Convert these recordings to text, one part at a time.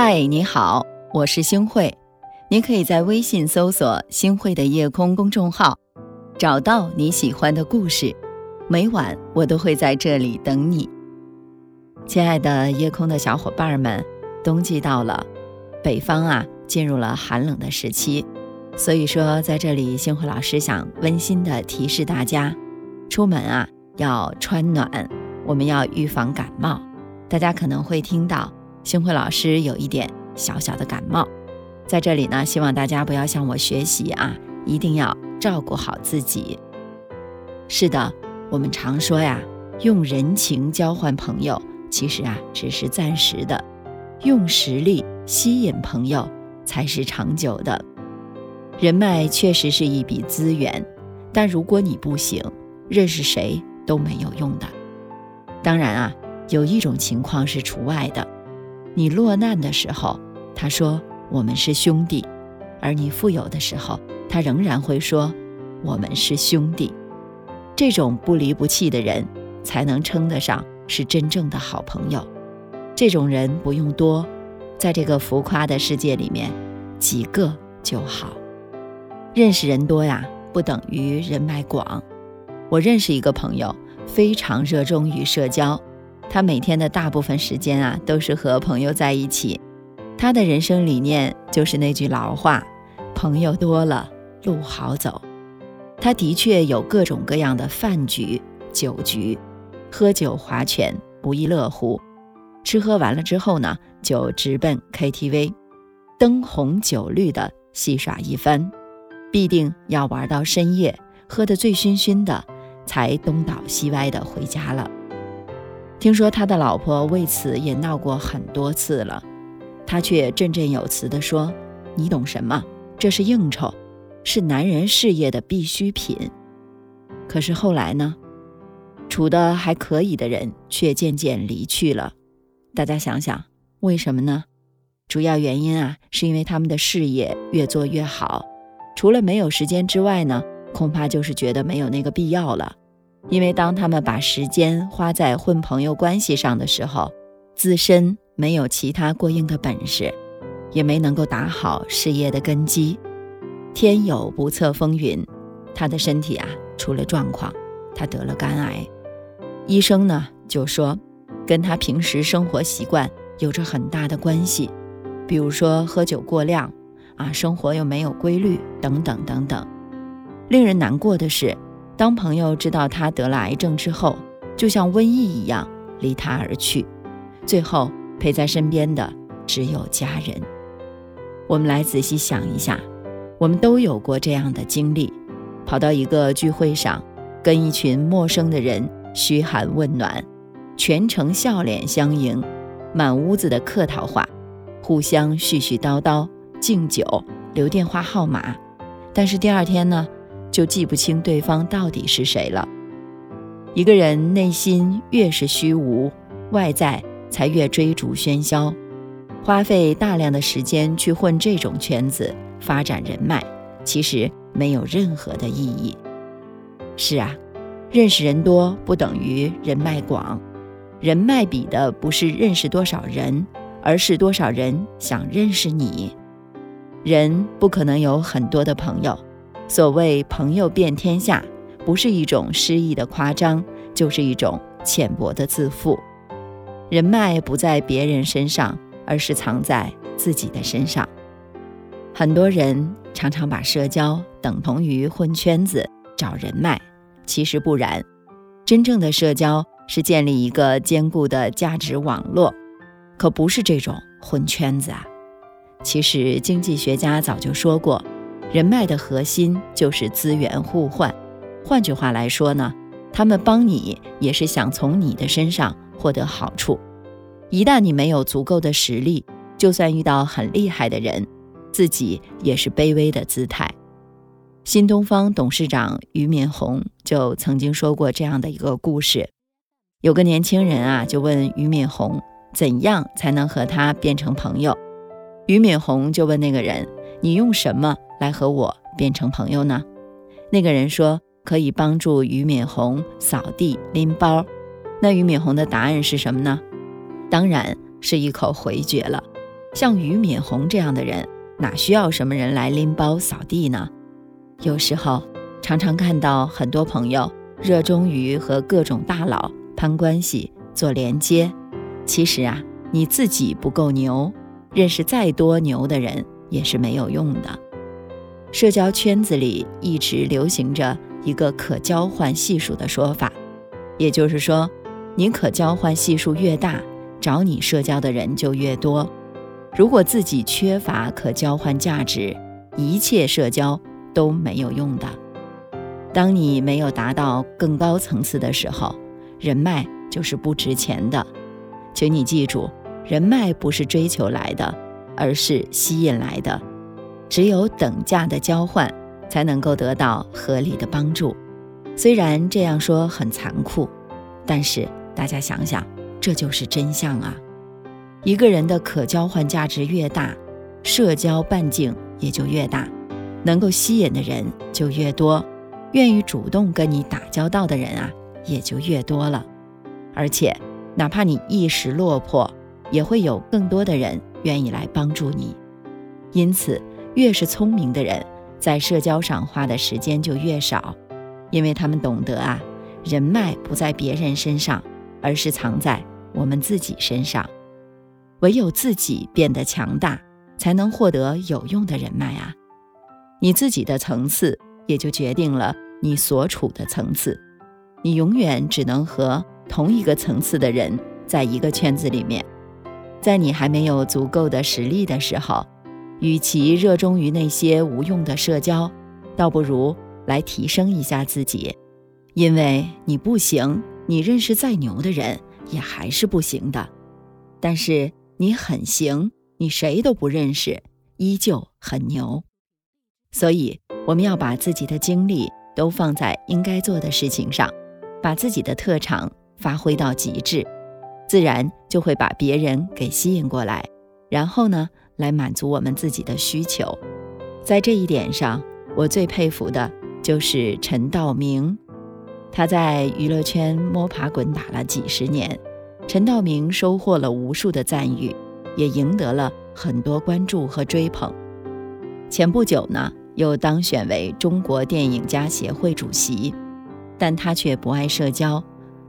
嗨，你好，我是星慧。你可以在微信搜索“星慧的夜空”公众号，找到你喜欢的故事。每晚我都会在这里等你。亲爱的夜空的小伙伴们，冬季到了，北方啊进入了寒冷的时期，所以说在这里，星慧老师想温馨的提示大家，出门啊要穿暖，我们要预防感冒。大家可能会听到星慧老师有一点小小的感冒，在这里呢，希望大家不要向我学习啊，一定要照顾好自己。是的，我们常说呀，用人情交换朋友，其实啊只是暂时的；用实力吸引朋友，才是长久的。人脉确实是一笔资源，但如果你不行，认识谁都没有用的。当然啊。有一种情况是除外的，你落难的时候，他说我们是兄弟；而你富有的时候，他仍然会说我们是兄弟。这种不离不弃的人，才能称得上是真正的好朋友。这种人不用多，在这个浮夸的世界里面，几个就好。认识人多呀，不等于人脉广。我认识一个朋友，非常热衷于社交。他每天的大部分时间啊，都是和朋友在一起。他的人生理念就是那句老话：“朋友多了，路好走。”他的确有各种各样的饭局、酒局，喝酒划拳，不亦乐乎。吃喝完了之后呢，就直奔 KTV，灯红酒绿的戏耍一番，必定要玩到深夜，喝得醉醺醺的，才东倒西歪的回家了。听说他的老婆为此也闹过很多次了，他却振振有词地说：“你懂什么？这是应酬，是男人事业的必需品。”可是后来呢，处得还可以的人却渐渐离去了。大家想想，为什么呢？主要原因啊，是因为他们的事业越做越好，除了没有时间之外呢，恐怕就是觉得没有那个必要了。因为当他们把时间花在混朋友关系上的时候，自身没有其他过硬的本事，也没能够打好事业的根基。天有不测风云，他的身体啊出了状况，他得了肝癌。医生呢就说，跟他平时生活习惯有着很大的关系，比如说喝酒过量，啊，生活又没有规律，等等等等。令人难过的是。当朋友知道他得了癌症之后，就像瘟疫一样离他而去，最后陪在身边的只有家人。我们来仔细想一下，我们都有过这样的经历：跑到一个聚会上，跟一群陌生的人嘘寒问暖，全程笑脸相迎，满屋子的客套话，互相絮絮叨叨，敬酒，留电话号码。但是第二天呢？就记不清对方到底是谁了。一个人内心越是虚无，外在才越追逐喧嚣。花费大量的时间去混这种圈子，发展人脉，其实没有任何的意义。是啊，认识人多不等于人脉广，人脉比的不是认识多少人，而是多少人想认识你。人不可能有很多的朋友。所谓朋友遍天下，不是一种诗意的夸张，就是一种浅薄的自负。人脉不在别人身上，而是藏在自己的身上。很多人常常把社交等同于混圈子、找人脉，其实不然。真正的社交是建立一个坚固的价值网络，可不是这种混圈子啊。其实经济学家早就说过。人脉的核心就是资源互换，换句话来说呢，他们帮你也是想从你的身上获得好处。一旦你没有足够的实力，就算遇到很厉害的人，自己也是卑微的姿态。新东方董事长俞敏洪就曾经说过这样的一个故事：有个年轻人啊，就问俞敏洪怎样才能和他变成朋友。俞敏洪就问那个人：“你用什么？”来和我变成朋友呢？那个人说可以帮助俞敏洪扫地拎包。那俞敏洪的答案是什么呢？当然是一口回绝了。像俞敏洪这样的人，哪需要什么人来拎包扫地呢？有时候常常看到很多朋友热衷于和各种大佬攀关系、做连接，其实啊，你自己不够牛，认识再多牛的人也是没有用的。社交圈子里一直流行着一个可交换系数的说法，也就是说，你可交换系数越大，找你社交的人就越多。如果自己缺乏可交换价值，一切社交都没有用的。当你没有达到更高层次的时候，人脉就是不值钱的。请你记住，人脉不是追求来的，而是吸引来的。只有等价的交换，才能够得到合理的帮助。虽然这样说很残酷，但是大家想想，这就是真相啊！一个人的可交换价值越大，社交半径也就越大，能够吸引的人就越多，愿意主动跟你打交道的人啊也就越多了。而且，哪怕你一时落魄，也会有更多的人愿意来帮助你。因此。越是聪明的人，在社交上花的时间就越少，因为他们懂得啊，人脉不在别人身上，而是藏在我们自己身上。唯有自己变得强大，才能获得有用的人脉啊。你自己的层次，也就决定了你所处的层次。你永远只能和同一个层次的人在一个圈子里面。在你还没有足够的实力的时候。与其热衷于那些无用的社交，倒不如来提升一下自己。因为你不行，你认识再牛的人也还是不行的；但是你很行，你谁都不认识，依旧很牛。所以，我们要把自己的精力都放在应该做的事情上，把自己的特长发挥到极致，自然就会把别人给吸引过来。然后呢？来满足我们自己的需求，在这一点上，我最佩服的就是陈道明。他在娱乐圈摸爬滚打了几十年，陈道明收获了无数的赞誉，也赢得了很多关注和追捧。前不久呢，又当选为中国电影家协会主席，但他却不爱社交，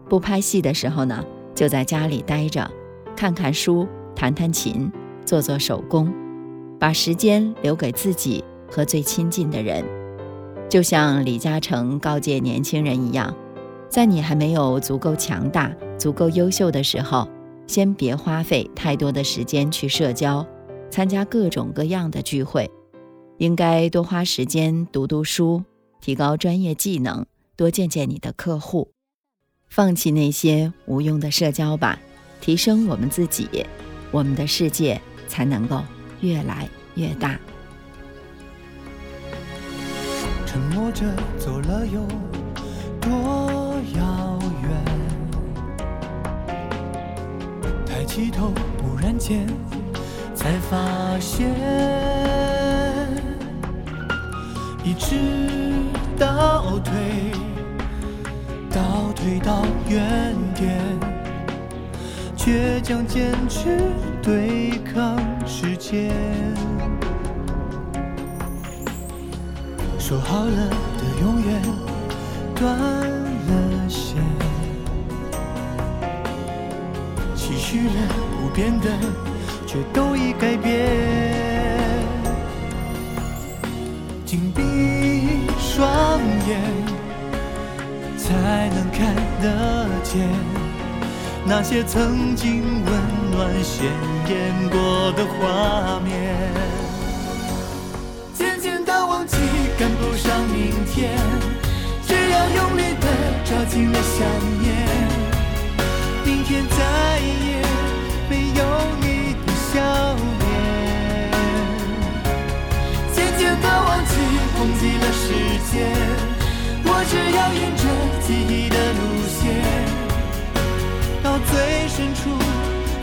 不拍戏的时候呢，就在家里待着，看看书，弹弹琴。做做手工，把时间留给自己和最亲近的人，就像李嘉诚告诫年轻人一样，在你还没有足够强大、足够优秀的时候，先别花费太多的时间去社交，参加各种各样的聚会，应该多花时间读读书，提高专业技能，多见见你的客户，放弃那些无用的社交吧，提升我们自己，我们的世界。才能够越来越大。沉默着走了有多遥远？抬起头，忽然间才发现，一直倒退，倒退到原点。倔强坚持对抗时间，说好了的永远断了线，期许了不变的却都已改变，紧闭双眼才能看得见。那些曾经温暖鲜艳过的画面，渐渐的忘记赶不上明天，只要用力的抓紧了想念，明天再也没有你的笑记忆的路线。到最深处，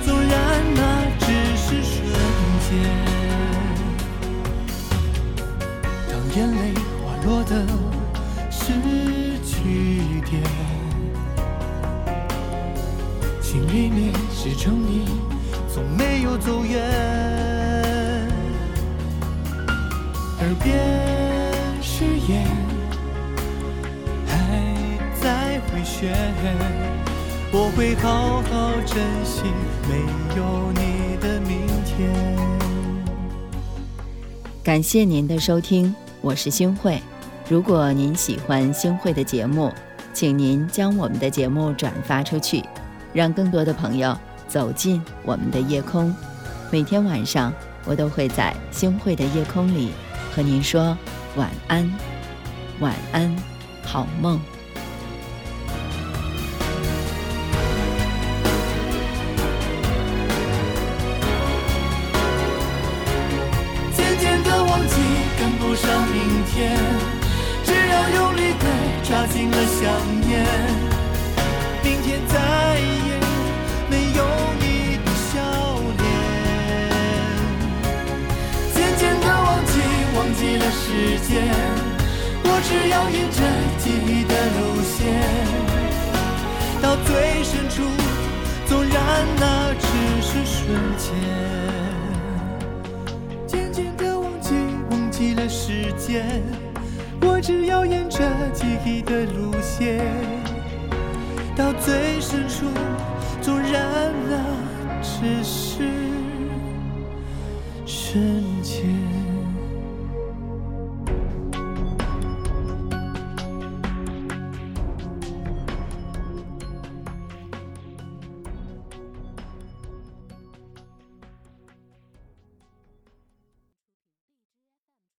纵然那只是瞬间。当眼泪滑落的失去点，心里面是成你从没有走远。耳边誓言雪，我会好好珍惜没有你的明天。感谢您的收听，我是星慧。如果您喜欢星慧的节目，请您将我们的节目转发出去，让更多的朋友走进我们的夜空。每天晚上，我都会在星慧的夜空里和您说晚安，晚安，好梦。天，只要用力的抓紧了想念，明天再也没有你的笑脸。渐渐的忘记，忘记了时间，我只要沿着记忆的路线，到最深处，纵然那只是瞬间。间，我只要沿着记忆的路线，到最深处，纵然那只是瞬间。